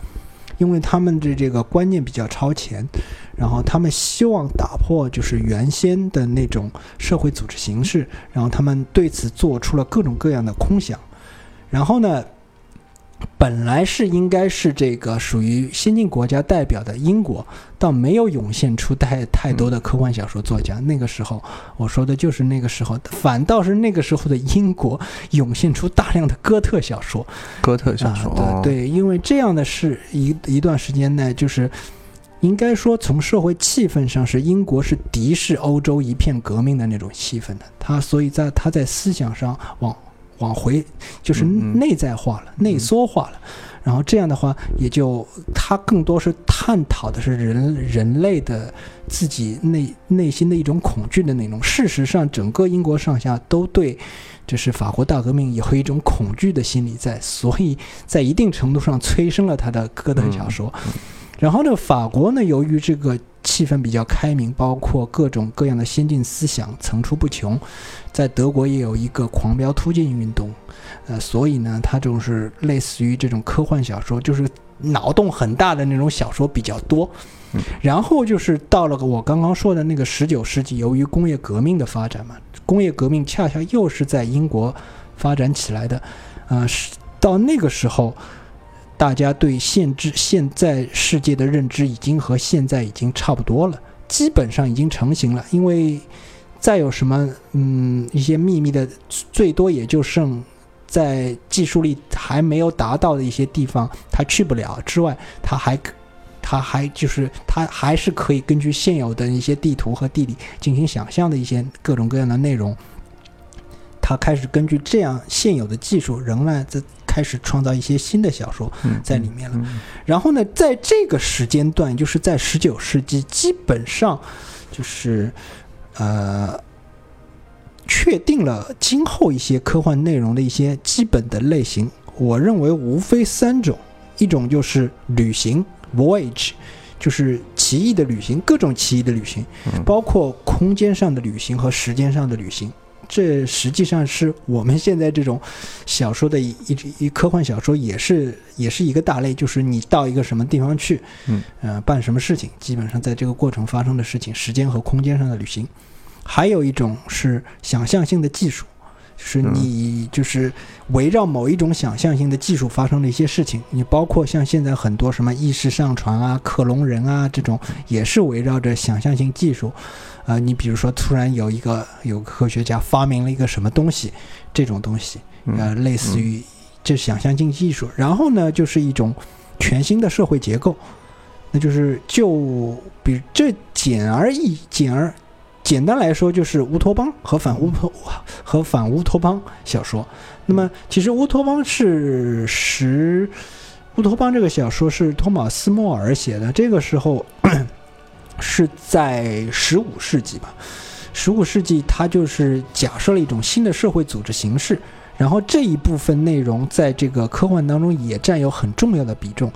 因为他们的这个观念比较超前，然后他们希望打破就是原先的那种社会组织形式，然后他们对此做出了各种各样的空想，然后呢。本来是应该是这个属于先进国家代表的英国，倒没有涌现出太太多的科幻小说作家。那个时候，我说的就是那个时候，反倒是那个时候的英国涌现出大量的哥特小说。哥特小说，啊、对对，因为这样的是一一段时间内，就是应该说从社会气氛上是英国是敌视欧洲一片革命的那种气氛的。他所以在他在思想上往。往回就是内在化了、内缩化了，然后这样的话，也就它更多是探讨的是人人类的自己内内心的一种恐惧的内容。事实上，整个英国上下都对就是法国大革命有一种恐惧的心理在，所以 在一定程度上催生了他的哥德小说。然后呢，法国呢，由于这个气氛比较开明，包括各种各样的先进思想层出不穷，在德国也有一个狂飙突进运动，呃，所以呢，它就是类似于这种科幻小说，就是脑洞很大的那种小说比较多。然后就是到了我刚刚说的那个十九世纪，由于工业革命的发展嘛，工业革命恰恰又是在英国发展起来的，呃，是到那个时候。大家对现知现在世界的认知已经和现在已经差不多了，基本上已经成型了。因为再有什么嗯一些秘密的，最多也就剩在技术力还没有达到的一些地方，他去不了之外，他还他还就是他还是可以根据现有的一些地图和地理进行想象的一些各种各样的内容。他开始根据这样现有的技术，仍然在。开始创造一些新的小说在里面了，然后呢，在这个时间段，就是在十九世纪，基本上就是呃确定了今后一些科幻内容的一些基本的类型。我认为无非三种，一种就是旅行 （voyage），就是奇异的旅行，各种奇异的旅行，包括空间上的旅行和时间上的旅行。这实际上是我们现在这种小说的一一一科幻小说，也是也是一个大类，就是你到一个什么地方去，嗯，呃，办什么事情，基本上在这个过程发生的事情，时间和空间上的旅行。还有一种是想象性的技术，就是你就是围绕某一种想象性的技术发生的一些事情，你包括像现在很多什么意识上传啊、克隆人啊这种，也是围绕着想象性技术。啊，你比如说，突然有一个有科学家发明了一个什么东西，这种东西，呃，类似于这想象性技术。然后呢，就是一种全新的社会结构，那就是就比这简而易简而简单来说，就是乌托邦和反乌托和反乌托邦小说。那么，其实乌托邦是十乌托邦这个小说是托马斯莫尔写的，这个时候。是在十五世纪吧，十五世纪，它就是假设了一种新的社会组织形式，然后这一部分内容在这个科幻当中也占有很重要的比重。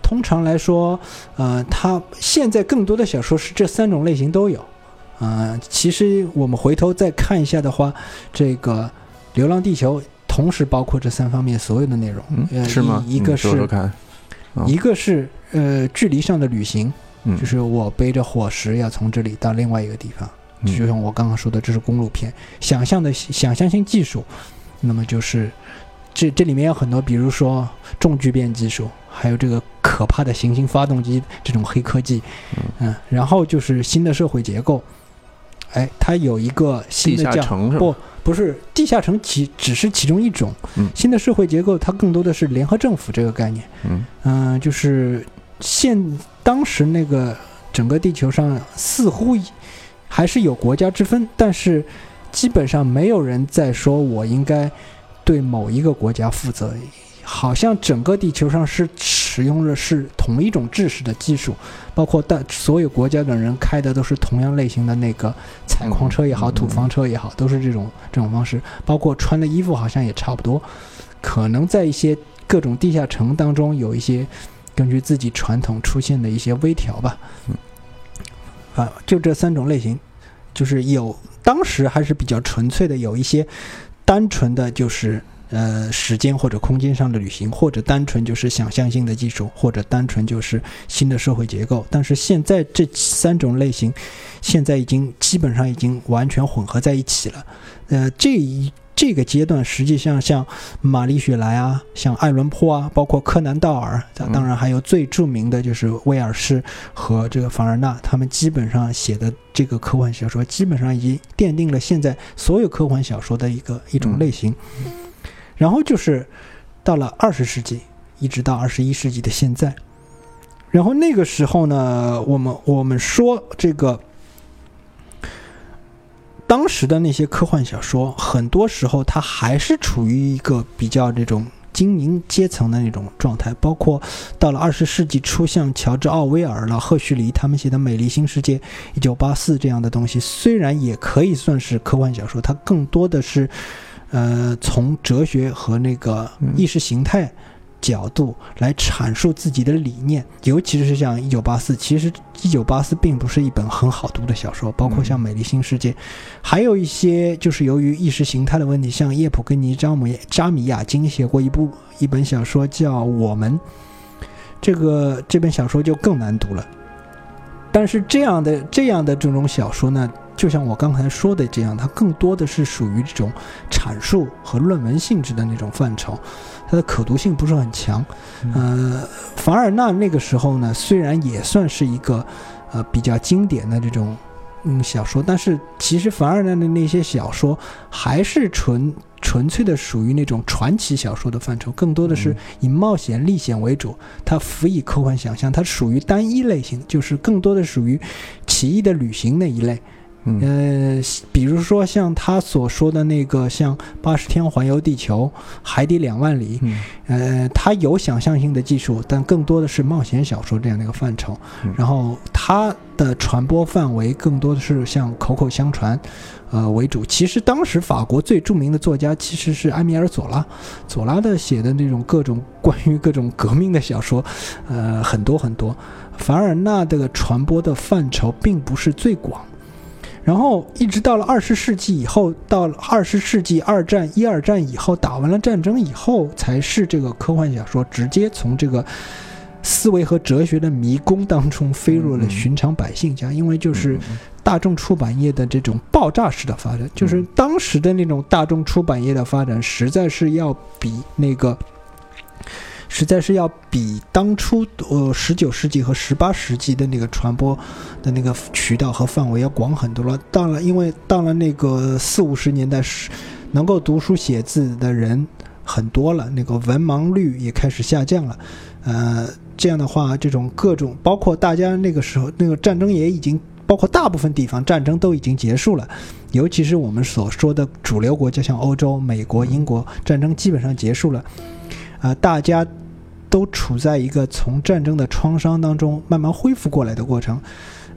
通常来说，呃，它现在更多的小说是这三种类型都有。呃，其实我们回头再看一下的话，这个《流浪地球》同时包括这三方面所有的内容。嗯，是吗？一个是，一个是呃，距离上的旅行。就是我背着伙食要从这里到另外一个地方，就像我刚刚说的，这是公路片。想象的想象性技术，那么就是这这里面有很多，比如说重聚变技术，还有这个可怕的行星发动机这种黑科技，嗯，然后就是新的社会结构。哎，它有一个新的叫不不是地下城，其只是其中一种。新的社会结构，它更多的是联合政府这个概念。嗯嗯，就是现。当时那个整个地球上似乎还是有国家之分，但是基本上没有人在说我应该对某一个国家负责。好像整个地球上是使用的是同一种制式的技术，包括大所有国家的人开的都是同样类型的那个采矿车也好，土方车也好，都是这种这种方式。包括穿的衣服好像也差不多。可能在一些各种地下城当中有一些。根据自己传统出现的一些微调吧，啊，就这三种类型，就是有当时还是比较纯粹的，有一些单纯的就是呃时间或者空间上的旅行，或者单纯就是想象性的技术，或者单纯就是新的社会结构。但是现在这三种类型，现在已经基本上已经完全混合在一起了。呃，这一。这个阶段，实际上像玛丽雪莱啊，像艾伦坡啊，包括柯南道尔，当然还有最著名的就是威尔士和这个凡尔纳，他们基本上写的这个科幻小说，基本上已经奠定了现在所有科幻小说的一个一种类型。然后就是到了二十世纪，一直到二十一世纪的现在，然后那个时候呢，我们我们说这个。当时的那些科幻小说，很多时候它还是处于一个比较这种精英阶层的那种状态。包括到了二十世纪初，像乔治·奥威尔了、赫胥黎他们写的《美丽新世界》《一九八四》这样的东西，虽然也可以算是科幻小说，它更多的是，呃，从哲学和那个意识形态。角度来阐述自己的理念，尤其是像《一九八四》，其实《一九八四》并不是一本很好读的小说，包括像《美丽新世界》，还有一些就是由于意识形态的问题，像叶普根尼·詹姆扎米亚金写过一部一本小说叫《我们》，这个这本小说就更难读了。但是这样的这样的这种小说呢？就像我刚才说的这样，它更多的是属于这种阐述和论文性质的那种范畴，它的可读性不是很强。呃，凡尔纳那个时候呢，虽然也算是一个呃比较经典的这种嗯小说，但是其实凡尔纳的那些小说还是纯纯粹的属于那种传奇小说的范畴，更多的是以冒险历险为主，它辅以科幻想象，它属于单一类型，就是更多的属于奇异的旅行那一类。呃，比如说像他所说的那个，像八十天环游地球、海底两万里，呃，他有想象性的技术，但更多的是冒险小说这样的一个范畴。然后他的传播范围更多的是像口口相传，呃为主。其实当时法国最著名的作家其实是埃米尔·佐拉，佐拉的写的那种各种关于各种革命的小说，呃很多很多。凡尔纳的传播的范畴并不是最广。然后一直到了二十世纪以后，到了二十世纪二战一二战以后，打完了战争以后，才是这个科幻小说直接从这个思维和哲学的迷宫当中飞入了寻常百姓家。因为就是大众出版业的这种爆炸式的发展，就是当时的那种大众出版业的发展，实在是要比那个。实在是要比当初呃十九世纪和十八世纪的那个传播的那个渠道和范围要广很多了。到了，因为到了那个四五十年代，是能够读书写字的人很多了，那个文盲率也开始下降了。呃，这样的话，这种各种包括大家那个时候那个战争也已经包括大部分地方战争都已经结束了，尤其是我们所说的主流国家，像欧洲、美国、英国，战争基本上结束了。啊，大家。都处在一个从战争的创伤当中慢慢恢复过来的过程，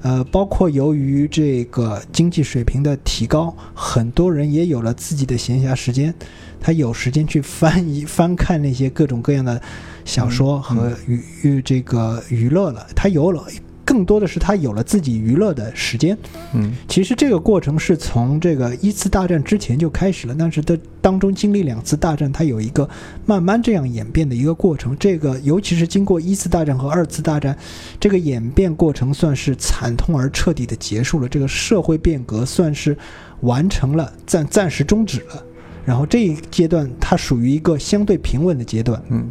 呃，包括由于这个经济水平的提高，很多人也有了自己的闲暇时间，他有时间去翻一翻看那些各种各样的小说和娱娱这个娱乐了，他有了。更多的是他有了自己娱乐的时间，嗯，其实这个过程是从这个一次大战之前就开始了，但是它当中经历两次大战，它有一个慢慢这样演变的一个过程。这个尤其是经过一次大战和二次大战，这个演变过程算是惨痛而彻底的结束了，这个社会变革算是完成了，暂暂时终止了。然后这一阶段它属于一个相对平稳的阶段，嗯。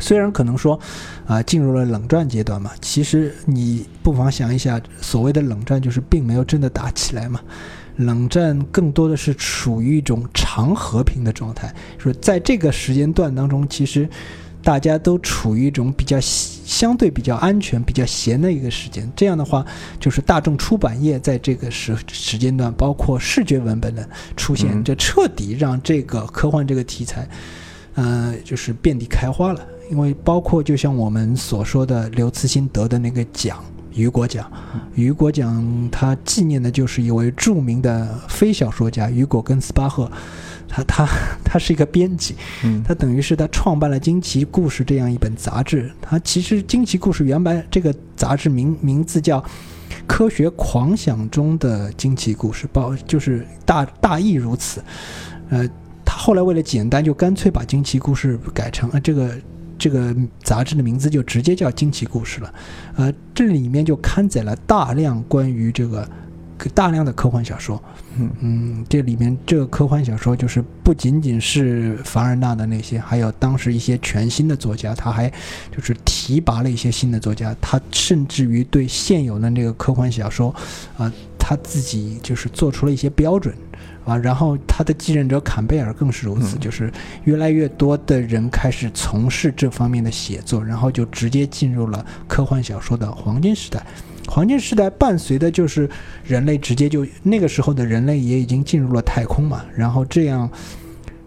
虽然可能说，啊，进入了冷战阶段嘛，其实你不妨想一下，所谓的冷战就是并没有真的打起来嘛，冷战更多的是处于一种长和平的状态，说在这个时间段当中，其实大家都处于一种比较相对比较安全、比较闲的一个时间。这样的话，就是大众出版业在这个时时间段，包括视觉文本的出现，这彻底让这个科幻这个题材，呃，就是遍地开花了。因为包括就像我们所说的刘慈欣得的那个奖雨果奖，雨果奖他纪念的就是一位著名的非小说家雨果跟斯巴赫，他他 他是一个编辑，他等于是他创办了《惊奇故事》这样一本杂志。他其实《惊奇故事》原版这个杂志名名字叫《科学狂想中的惊奇故事》，包就是大大意如此。呃，他后来为了简单，就干脆把《惊奇故事》改成呃这个这个杂志的名字就直接叫《惊奇故事》了。呃，这里面就刊载了大量关于这个大量的科幻小说。嗯嗯，这里面这个科幻小说就是不仅仅是凡尔纳的那些，还有当时一些全新的作家，他还就是提拔了一些新的作家，他甚至于对现有的那个科幻小说，啊、他自己就是做出了一些标准。啊，然后他的继任者坎贝尔更是如此，嗯就是越来越多的人开始从事这方面的写作，然后就直接进入了科幻小说的黄金时代。黄金时代伴随的就是人类直接就那个时候的人类也已经进入了太空嘛，然后这样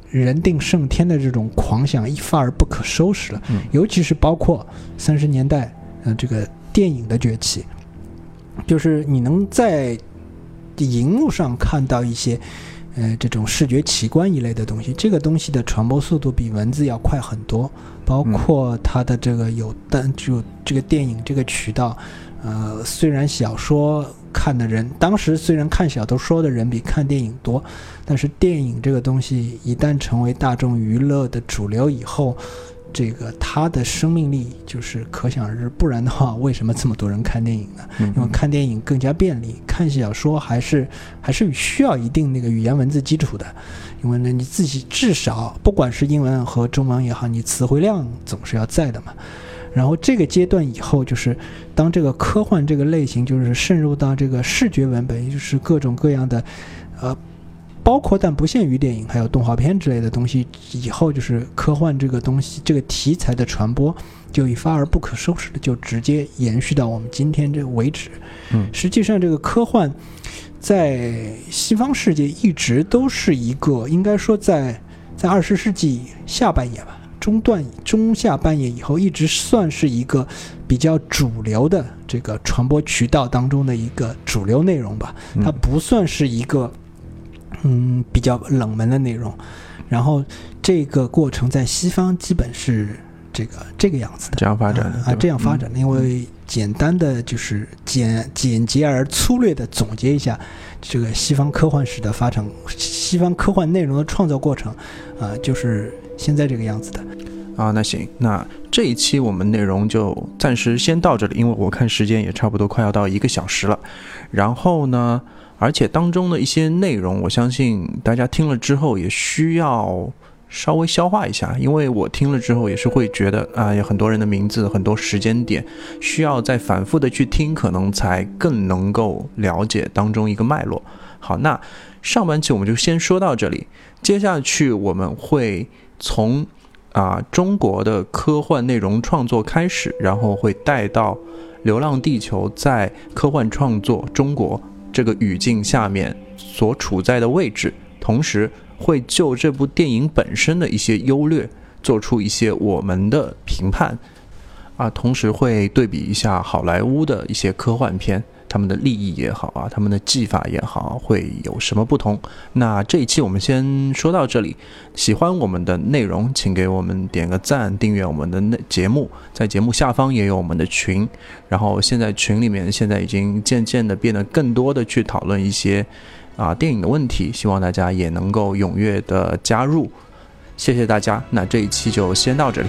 人定胜天的这种狂想一发而不可收拾了。嗯尤其是包括三十年代，嗯、这个电影的崛起，就是你能在荧幕上看到一些。呃，这种视觉奇观一类的东西，这个东西的传播速度比文字要快很多，包括它的这个有单就这个电影这个渠道，呃，虽然小说看的人，当时虽然看小说的人比看电影多，但是电影这个东西一旦成为大众娱乐的主流以后，这个它的生命力就是可想而知。不然的话，为什么这么多人看电影呢？嗯因为看电影更加便利，看小说还是还是需要一定那个语言文字基础的，因为呢你自己至少不管是英文和中文也好，你词汇量总是要在的嘛。然后这个阶段以后，就是当这个科幻这个类型就是渗入到这个视觉文本，也就是各种各样的，呃，包括但不限于电影，还有动画片之类的东西以后，就是科幻这个东西这个题材的传播就一发而不可收拾的，就直接延续到我们今天这为止。嗯实际上，这个科幻在西方世界一直都是一个，应该说在在二十世纪下半叶吧，中段中下半叶以后，一直算是一个比较主流的这个传播渠道当中的一个主流内容吧。嗯它不算是一个嗯比较冷门的内容。然后这个过程在西方基本是这个这个样子的。这样发展的啊，这样发展的，因为简单的就是简简洁而粗略的总结一下这个西方科幻史的发展，西方科幻内容的创造过程，啊、就是现在这个样子的。啊，那行，那这一期我们内容就暂时先到这里，因为我看时间也差不多快要到一个小时了。然后呢，而且当中的一些内容，我相信大家听了之后也需要稍微消化一下，因为我听了之后也是会觉得啊，有很多人的名字、很多时间点，需要再反复的去听，可能才更能够了解当中一个脉络。好，那上半期我们就先说到这里，接下去我们会从啊中国的科幻内容创作开始，然后会带到《流浪地球》在科幻创作中国这个语境下面所处在的位置，同时会就这部电影本身的一些优劣做出一些我们的评判，啊，同时会对比一下好莱坞的一些科幻片。他们的利益也好啊，他们的技法也好，会有什么不同？那这一期我们先说到这里。喜欢我们的内容，请给我们点个赞，订阅我们的内节目，在节目下方也有我们的群。然后现在群里面现在已经渐渐的变得更多的去讨论一些啊电影的问题，希望大家也能够踊跃的加入。谢谢大家，那这一期就先到这里。